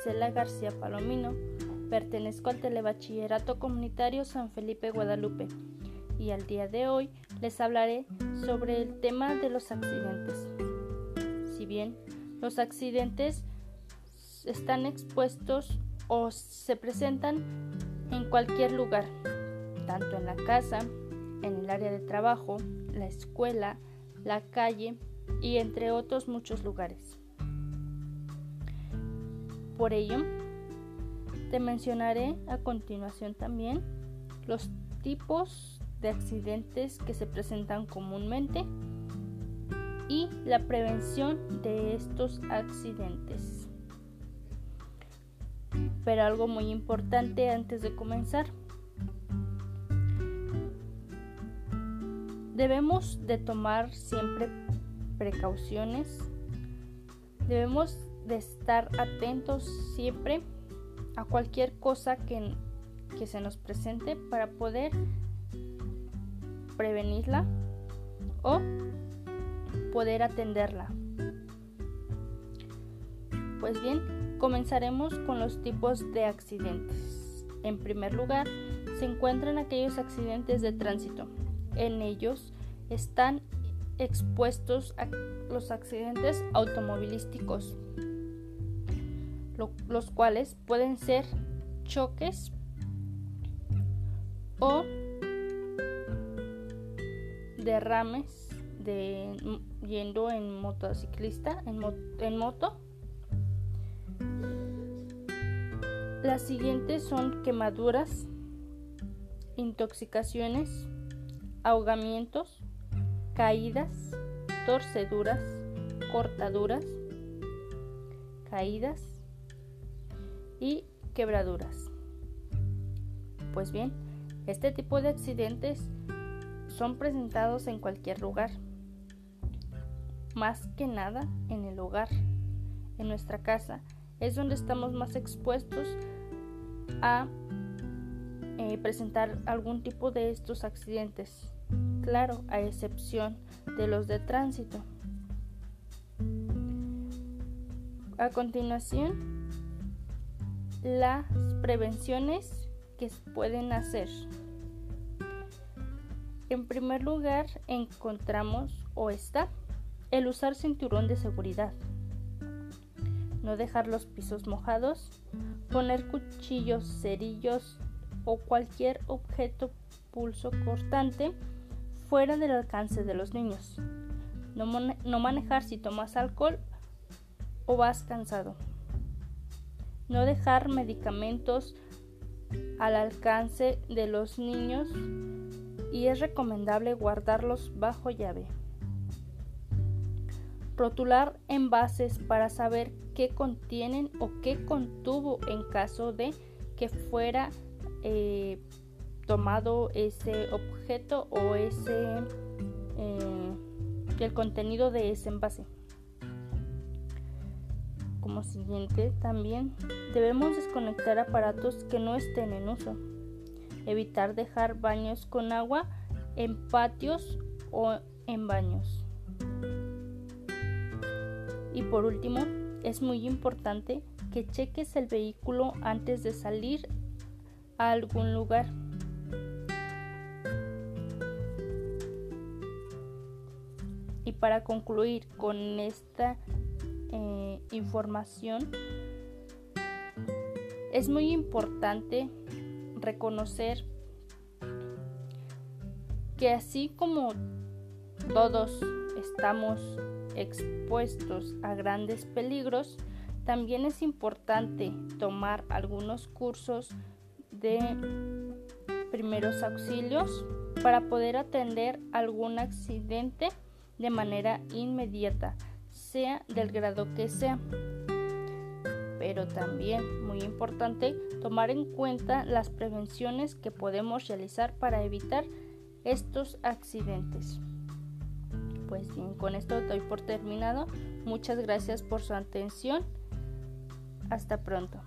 Marcela García Palomino. Pertenezco al Telebachillerato Comunitario San Felipe Guadalupe y al día de hoy les hablaré sobre el tema de los accidentes. Si bien los accidentes están expuestos o se presentan en cualquier lugar, tanto en la casa, en el área de trabajo, la escuela, la calle y entre otros muchos lugares. Por ello, te mencionaré a continuación también los tipos de accidentes que se presentan comúnmente y la prevención de estos accidentes. Pero algo muy importante antes de comenzar. Debemos de tomar siempre precauciones. Debemos de estar atentos siempre a cualquier cosa que, que se nos presente para poder prevenirla o poder atenderla. Pues bien, comenzaremos con los tipos de accidentes. En primer lugar, se encuentran aquellos accidentes de tránsito. En ellos están expuestos a los accidentes automovilísticos, los cuales pueden ser choques o derrames de yendo en motociclista en, en moto. Las siguientes son quemaduras intoxicaciones ahogamientos caídas torceduras cortaduras caídas y quebraduras. Pues bien este tipo de accidentes son presentados en cualquier lugar, más que nada en el hogar, en nuestra casa, es donde estamos más expuestos a eh, presentar algún tipo de estos accidentes, claro, a excepción de los de tránsito. A continuación, las prevenciones que pueden hacer. En primer lugar, encontramos o está el usar cinturón de seguridad, no dejar los pisos mojados, poner cuchillos, cerillos o cualquier objeto pulso cortante fuera del alcance de los niños, no, manejar si tomas alcohol o vas cansado, no dejar medicamentos al alcance de los niños y es recomendable guardarlos bajo llave. Rotular envases para saber qué contienen o qué contuvo en caso de que fuera eh, tomado ese objeto o ese eh, el contenido de ese envase. Como siguiente, también debemos desconectar aparatos que no estén en uso evitar dejar baños con agua en patios o en baños. Y por último, es muy importante que cheques el vehículo antes de salir a algún lugar. Y para concluir con esta eh, información, es muy importante reconocer que así como todos estamos expuestos a grandes peligros, también es importante tomar algunos cursos de primeros auxilios para poder atender algún accidente de manera inmediata, sea del grado que sea pero también muy importante tomar en cuenta las prevenciones que podemos realizar para evitar estos accidentes. Pues bien, con esto doy por terminado. Muchas gracias por su atención. Hasta pronto.